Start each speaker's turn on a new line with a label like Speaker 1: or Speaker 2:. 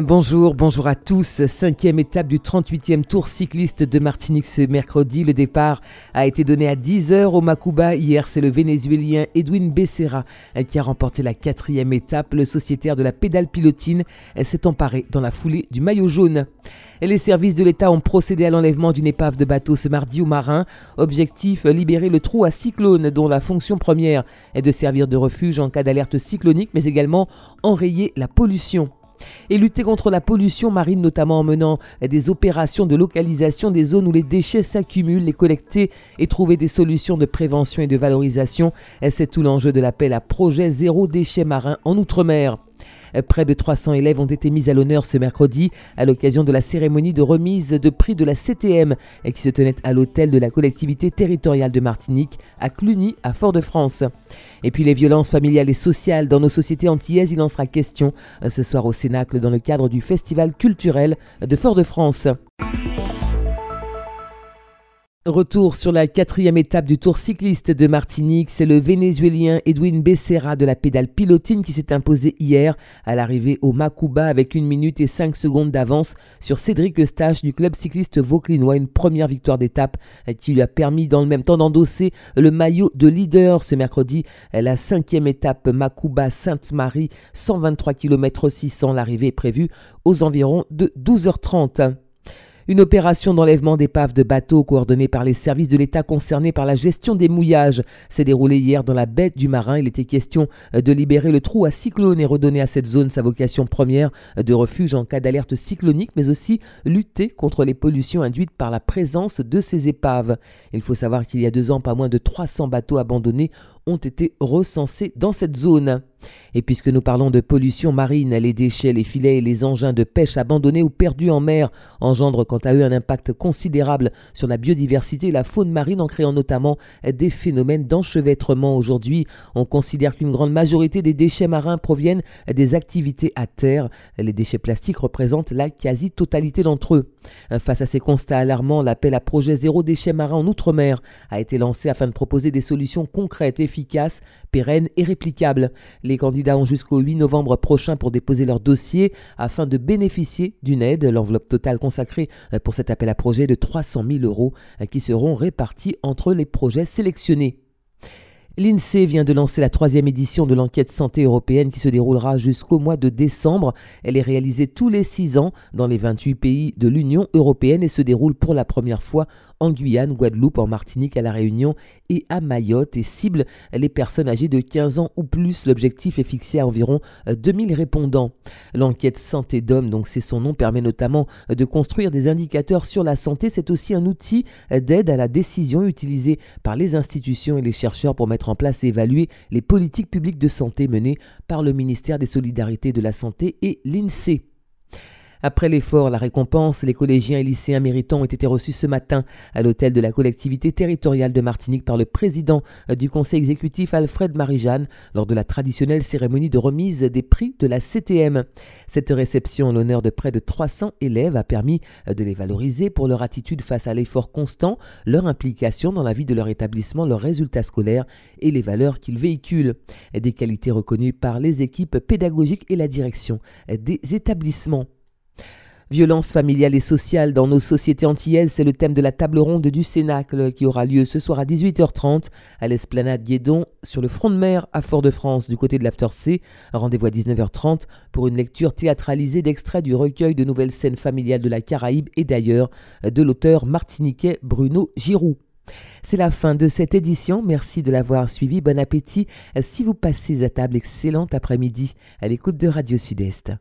Speaker 1: Bonjour, bonjour à tous. Cinquième étape du 38e tour cycliste de Martinique ce mercredi. Le départ a été donné à 10h au Macuba. Hier, c'est le Vénézuélien Edwin Becerra qui a remporté la quatrième étape. Le sociétaire de la pédale pilotine s'est emparé dans la foulée du maillot jaune. Les services de l'État ont procédé à l'enlèvement d'une épave de bateau ce mardi au marin. Objectif, libérer le trou à cyclone dont la fonction première est de servir de refuge en cas d'alerte cyclonique mais également enrayer la pollution et lutter contre la pollution marine, notamment en menant des opérations de localisation des zones où les déchets s'accumulent, les collecter et trouver des solutions de prévention et de valorisation. C'est tout l'enjeu de l'appel à projet zéro déchet marin en Outre-mer. Près de 300 élèves ont été mis à l'honneur ce mercredi à l'occasion de la cérémonie de remise de prix de la CTM qui se tenait à l'hôtel de la collectivité territoriale de Martinique à Cluny, à Fort-de-France. Et puis les violences familiales et sociales dans nos sociétés antillaises, il en sera question ce soir au Cénacle dans le cadre du Festival culturel de Fort-de-France. Retour sur la quatrième étape du Tour cycliste de Martinique, c'est le Vénézuélien Edwin Becerra de la pédale pilotine qui s'est imposé hier à l'arrivée au Macuba avec une minute et cinq secondes d'avance sur Cédric Eustache du club cycliste vauclinois, une première victoire d'étape qui lui a permis dans le même temps d'endosser le maillot de leader ce mercredi. La cinquième étape Macuba Sainte-Marie, 123 km 600, l'arrivée prévue aux environs de 12h30. Une opération d'enlèvement d'épaves de bateaux coordonnée par les services de l'État concernés par la gestion des mouillages s'est déroulée hier dans la baie du Marin. Il était question de libérer le trou à cyclone et redonner à cette zone sa vocation première de refuge en cas d'alerte cyclonique, mais aussi lutter contre les pollutions induites par la présence de ces épaves. Il faut savoir qu'il y a deux ans, pas moins de 300 bateaux abandonnés ont été recensés dans cette zone. Et puisque nous parlons de pollution marine, les déchets, les filets et les engins de pêche abandonnés ou perdus en mer engendrent quant à eux un impact considérable sur la biodiversité et la faune marine en créant notamment des phénomènes d'enchevêtrement. Aujourd'hui, on considère qu'une grande majorité des déchets marins proviennent des activités à terre. Les déchets plastiques représentent la quasi-totalité d'entre eux. Face à ces constats alarmants, l'appel à projet zéro déchet marin en Outre-mer a été lancé afin de proposer des solutions concrètes, efficaces, pérennes et réplicables. Les candidats ont jusqu'au 8 novembre prochain pour déposer leur dossier afin de bénéficier d'une aide. L'enveloppe totale consacrée pour cet appel à projet de 300 000 euros qui seront répartis entre les projets sélectionnés. L'INSEE vient de lancer la troisième édition de l'enquête santé européenne qui se déroulera jusqu'au mois de décembre. Elle est réalisée tous les six ans dans les 28 pays de l'Union européenne et se déroule pour la première fois en Guyane, Guadeloupe, en Martinique, à La Réunion et à Mayotte et cible les personnes âgées de 15 ans ou plus. L'objectif est fixé à environ 2000 répondants. L'enquête santé d'hommes, donc c'est son nom, permet notamment de construire des indicateurs sur la santé. C'est aussi un outil d'aide à la décision utilisé par les institutions et les chercheurs pour mettre en place et évaluer les politiques publiques de santé menées par le ministère des Solidarités de la Santé et l'INSEE. Après l'effort, la récompense, les collégiens et lycéens méritants ont été reçus ce matin à l'hôtel de la collectivité territoriale de Martinique par le président du conseil exécutif Alfred Marie-Jeanne lors de la traditionnelle cérémonie de remise des prix de la CTM. Cette réception en l'honneur de près de 300 élèves a permis de les valoriser pour leur attitude face à l'effort constant, leur implication dans la vie de leur établissement, leurs résultats scolaires et les valeurs qu'ils véhiculent. Des qualités reconnues par les équipes pédagogiques et la direction des établissements. Violence familiale et sociale dans nos sociétés antillaises, c'est le thème de la table ronde du Cénacle qui aura lieu ce soir à 18h30 à l'esplanade Guédon sur le front de mer à Fort-de-France du côté de l'After C. Rendez-vous à 19h30 pour une lecture théâtralisée d'extraits du recueil de nouvelles scènes familiales de la Caraïbe et d'ailleurs de l'auteur martiniquais Bruno Giroux. C'est la fin de cette édition. Merci de l'avoir suivi. Bon appétit si vous passez à table. Excellent après-midi à l'écoute de Radio Sud-Est.